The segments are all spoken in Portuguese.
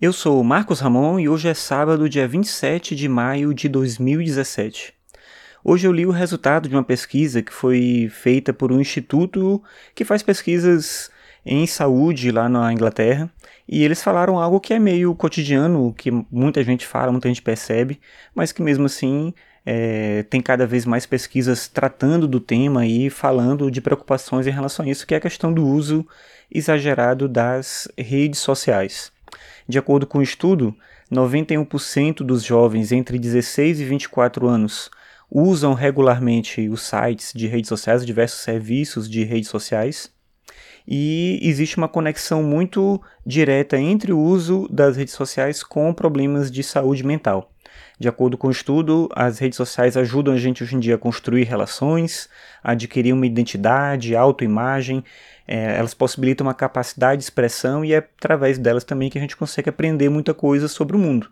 Eu sou Marcos Ramon e hoje é sábado, dia 27 de maio de 2017. Hoje eu li o resultado de uma pesquisa que foi feita por um instituto que faz pesquisas em saúde lá na Inglaterra, e eles falaram algo que é meio cotidiano, que muita gente fala, muita gente percebe, mas que mesmo assim é, tem cada vez mais pesquisas tratando do tema e falando de preocupações em relação a isso, que é a questão do uso exagerado das redes sociais. De acordo com o um estudo, 91% dos jovens entre 16 e 24 anos usam regularmente os sites de redes sociais, diversos serviços de redes sociais, e existe uma conexão muito direta entre o uso das redes sociais com problemas de saúde mental. De acordo com o estudo, as redes sociais ajudam a gente hoje em dia a construir relações, a adquirir uma identidade, autoimagem, é, elas possibilitam uma capacidade de expressão e é através delas também que a gente consegue aprender muita coisa sobre o mundo.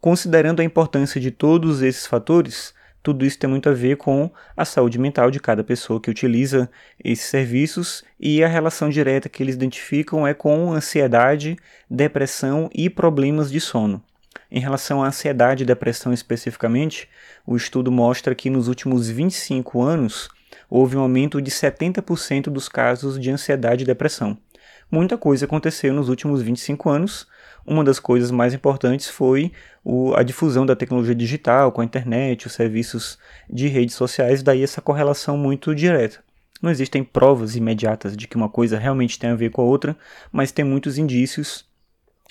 Considerando a importância de todos esses fatores, tudo isso tem muito a ver com a saúde mental de cada pessoa que utiliza esses serviços e a relação direta que eles identificam é com ansiedade, depressão e problemas de sono. Em relação à ansiedade e depressão especificamente, o estudo mostra que nos últimos 25 anos houve um aumento de 70% dos casos de ansiedade e depressão. Muita coisa aconteceu nos últimos 25 anos. Uma das coisas mais importantes foi o, a difusão da tecnologia digital com a internet, os serviços de redes sociais, daí essa correlação muito direta. Não existem provas imediatas de que uma coisa realmente tem a ver com a outra, mas tem muitos indícios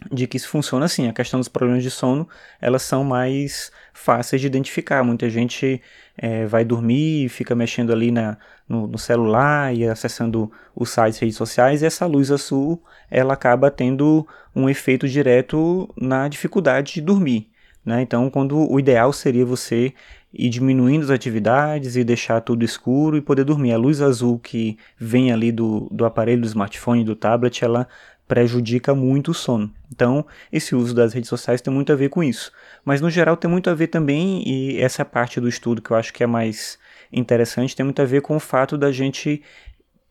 de que isso funciona assim. A questão dos problemas de sono, elas são mais fáceis de identificar. Muita gente é, vai dormir fica mexendo ali na, no, no, celular e acessando os sites, redes sociais, e essa luz azul, ela acaba tendo um efeito direto na dificuldade de dormir. Né? Então, quando o ideal seria você ir diminuindo as atividades e deixar tudo escuro e poder dormir. A luz azul que vem ali do, do aparelho, do smartphone, do tablet, ela prejudica muito o sono. Então, esse uso das redes sociais tem muito a ver com isso. Mas, no geral, tem muito a ver também, e essa parte do estudo que eu acho que é mais interessante, tem muito a ver com o fato da gente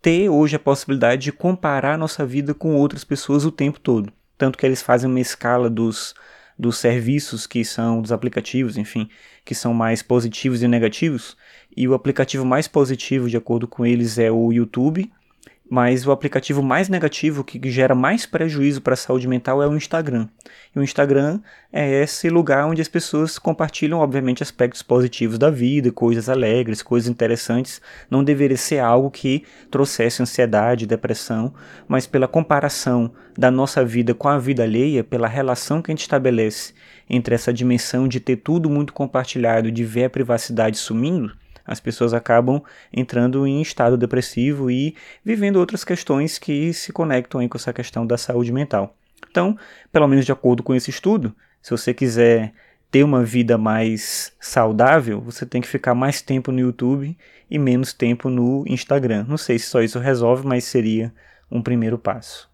ter hoje a possibilidade de comparar nossa vida com outras pessoas o tempo todo. Tanto que eles fazem uma escala dos, dos serviços que são, dos aplicativos, enfim, que são mais positivos e negativos. E o aplicativo mais positivo, de acordo com eles, é o YouTube, mas o aplicativo mais negativo, que gera mais prejuízo para a saúde mental, é o Instagram. E o Instagram é esse lugar onde as pessoas compartilham, obviamente, aspectos positivos da vida, coisas alegres, coisas interessantes. Não deveria ser algo que trouxesse ansiedade, depressão, mas pela comparação da nossa vida com a vida alheia, pela relação que a gente estabelece entre essa dimensão de ter tudo muito compartilhado, de ver a privacidade sumindo, as pessoas acabam entrando em estado depressivo e vivendo outras questões que se conectam com essa questão da saúde mental. Então, pelo menos de acordo com esse estudo, se você quiser ter uma vida mais saudável, você tem que ficar mais tempo no YouTube e menos tempo no Instagram. Não sei se só isso resolve, mas seria um primeiro passo.